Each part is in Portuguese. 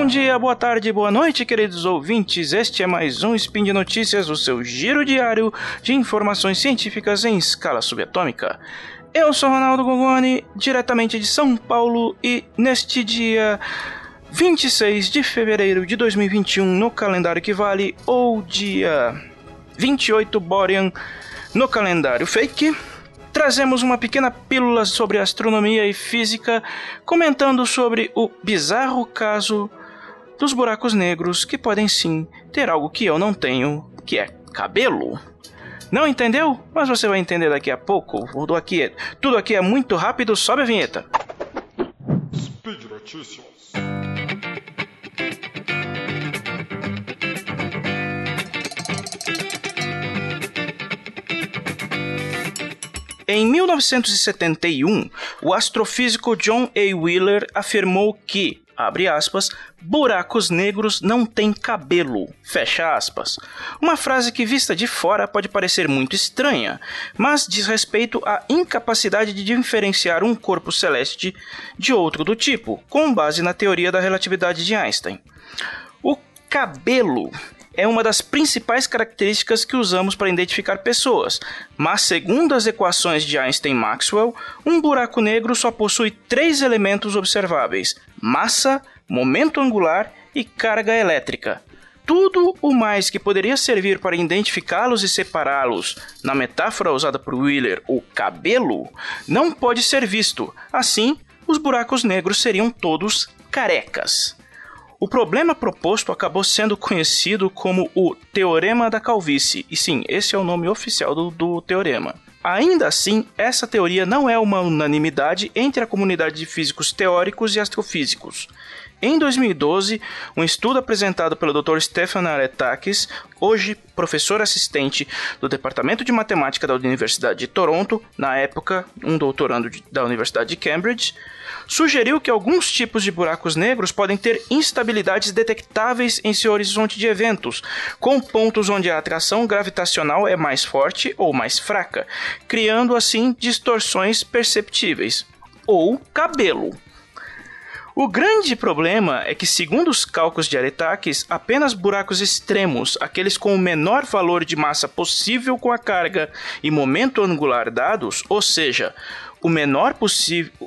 Bom dia, boa tarde, boa noite, queridos ouvintes. Este é mais um Spin de Notícias, o seu giro diário de informações científicas em escala subatômica. Eu sou Ronaldo Gongoni, diretamente de São Paulo, e neste dia 26 de fevereiro de 2021, no calendário que vale, ou dia 28 Borean no calendário fake, trazemos uma pequena pílula sobre astronomia e física, comentando sobre o bizarro caso dos buracos negros que podem sim ter algo que eu não tenho, que é cabelo. Não entendeu? Mas você vai entender daqui a pouco. Tudo aqui é, tudo aqui é muito rápido, sobe a vinheta. Speed Notícias. Em 1971, o astrofísico John A. Wheeler afirmou que, abre aspas, buracos negros não têm cabelo, fecha aspas. Uma frase que vista de fora pode parecer muito estranha, mas diz respeito à incapacidade de diferenciar um corpo celeste de outro do tipo, com base na teoria da relatividade de Einstein. O cabelo é uma das principais características que usamos para identificar pessoas, mas segundo as equações de Einstein-Maxwell, um buraco negro só possui três elementos observáveis: massa, momento angular e carga elétrica. Tudo o mais que poderia servir para identificá-los e separá-los, na metáfora usada por Wheeler, o cabelo, não pode ser visto. Assim, os buracos negros seriam todos carecas. O problema proposto acabou sendo conhecido como o Teorema da Calvície, e sim, esse é o nome oficial do, do teorema. Ainda assim, essa teoria não é uma unanimidade entre a comunidade de físicos teóricos e astrofísicos. Em 2012, um estudo apresentado pelo Dr. Stefan Aretakis, hoje professor assistente do Departamento de Matemática da Universidade de Toronto, na época um doutorando da Universidade de Cambridge, sugeriu que alguns tipos de buracos negros podem ter instabilidades detectáveis em seu horizonte de eventos, com pontos onde a atração gravitacional é mais forte ou mais fraca, criando assim distorções perceptíveis. Ou cabelo. O grande problema é que, segundo os cálculos de Aretakis, apenas buracos extremos, aqueles com o menor valor de massa possível com a carga e momento angular dados, ou seja, o menor,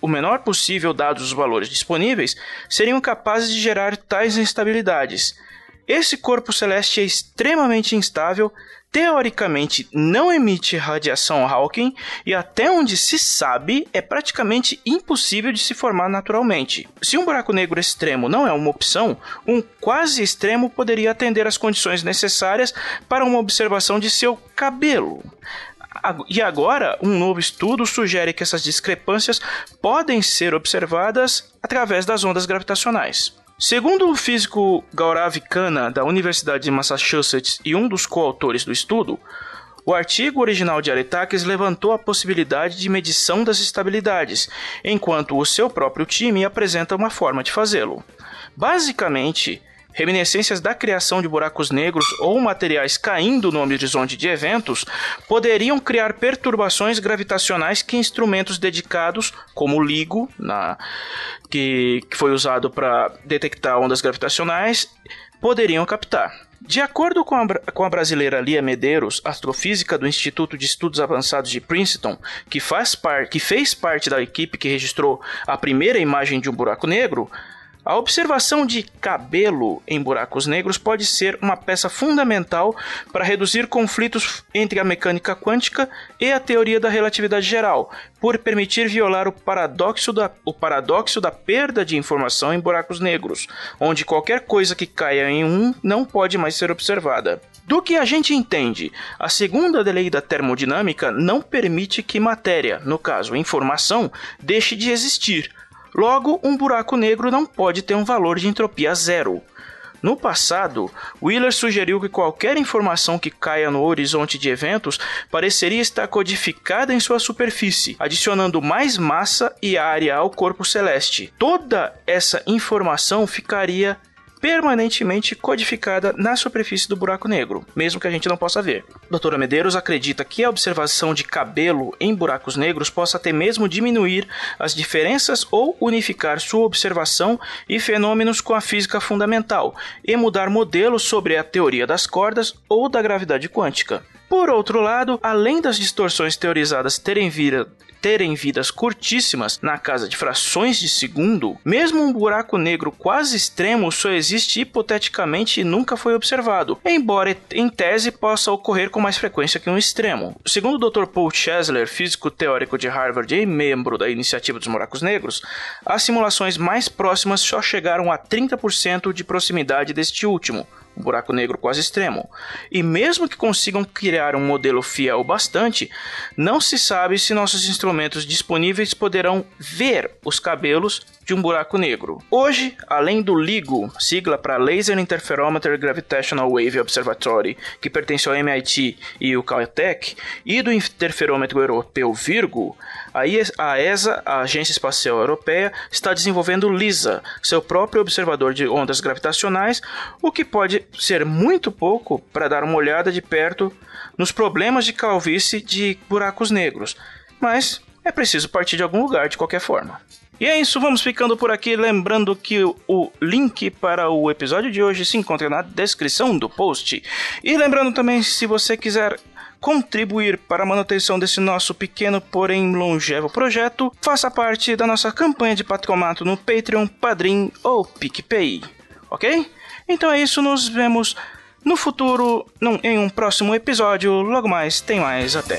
o menor possível dados os valores disponíveis, seriam capazes de gerar tais instabilidades. Esse corpo celeste é extremamente instável, teoricamente não emite radiação Hawking e até onde se sabe é praticamente impossível de se formar naturalmente. Se um buraco negro extremo não é uma opção, um quase extremo poderia atender às condições necessárias para uma observação de seu cabelo. E agora, um novo estudo sugere que essas discrepâncias podem ser observadas através das ondas gravitacionais. Segundo o físico Gaurav Khanna, da Universidade de Massachusetts e um dos coautores do estudo, o artigo original de Aretakis levantou a possibilidade de medição das estabilidades, enquanto o seu próprio time apresenta uma forma de fazê-lo. Basicamente, reminiscências da criação de buracos negros ou materiais caindo no horizonte de eventos poderiam criar perturbações gravitacionais que instrumentos dedicados, como o LIGO, na, que, que foi usado para detectar ondas gravitacionais, poderiam captar. De acordo com a, com a, brasileira Lia Medeiros, astrofísica do Instituto de Estudos Avançados de Princeton, que, faz par, que fez parte da equipe que registrou a primeira imagem de um buraco negro, a observação de cabelo em buracos negros pode ser uma peça fundamental para reduzir conflitos entre a mecânica quântica e a teoria da relatividade geral, por permitir violar o paradoxo da, o paradoxo da perda de informação em buracos negros, onde qualquer coisa que caia em um não pode mais ser observada. Do que a gente entende, a segunda lei da termodinâmica não permite que matéria, no caso informação, deixe de existir, Logo, um buraco negro não pode ter um valor de entropia zero. No passado, Wheeler sugeriu que qualquer informação que caia no horizonte de eventos pareceria estar codificada em sua superfície, adicionando mais massa e área ao corpo celeste. Toda essa informação ficaria permanentemente codificada na superfície do buraco negro, mesmo que a gente não possa ver. Doutora Medeiros acredita que a observação de cabelo em buracos negros possa até mesmo diminuir as diferenças ou unificar sua observação e fenômenos com a física fundamental e mudar modelos sobre a teoria das cordas ou da gravidade quântica. Por outro lado, além das distorções teorizadas terem, vira, terem vidas curtíssimas na casa de frações de segundo, mesmo um buraco negro quase extremo só existe hipoteticamente e nunca foi observado, embora em tese possa ocorrer com mais frequência que um extremo. Segundo o Dr. Paul Chesler, físico teórico de Harvard e membro da iniciativa dos buracos negros, as simulações mais próximas só chegaram a 30% de proximidade deste último, um buraco negro quase extremo. E mesmo que consigam criar um modelo fiel bastante, não se sabe se nossos instrumentos disponíveis poderão ver os cabelos de um buraco negro. Hoje, além do LIGO, sigla para Laser Interferometer Gravitational Wave Observatory, que pertence ao MIT e o Caltech, e do interferômetro europeu Virgo, a ESA, a Agência Espacial Europeia, está desenvolvendo LISA, seu próprio observador de ondas gravitacionais, o que pode ser muito pouco para dar uma olhada de perto nos problemas de calvície de buracos negros, mas é preciso partir de algum lugar de qualquer forma. E é isso, vamos ficando por aqui. Lembrando que o link para o episódio de hoje se encontra na descrição do post. E lembrando também, se você quiser contribuir para a manutenção desse nosso pequeno, porém longevo projeto, faça parte da nossa campanha de patronato no Patreon, Padrim ou PicPay. Ok? Então é isso, nos vemos no futuro, num, em um próximo episódio. Logo mais, tem mais, até.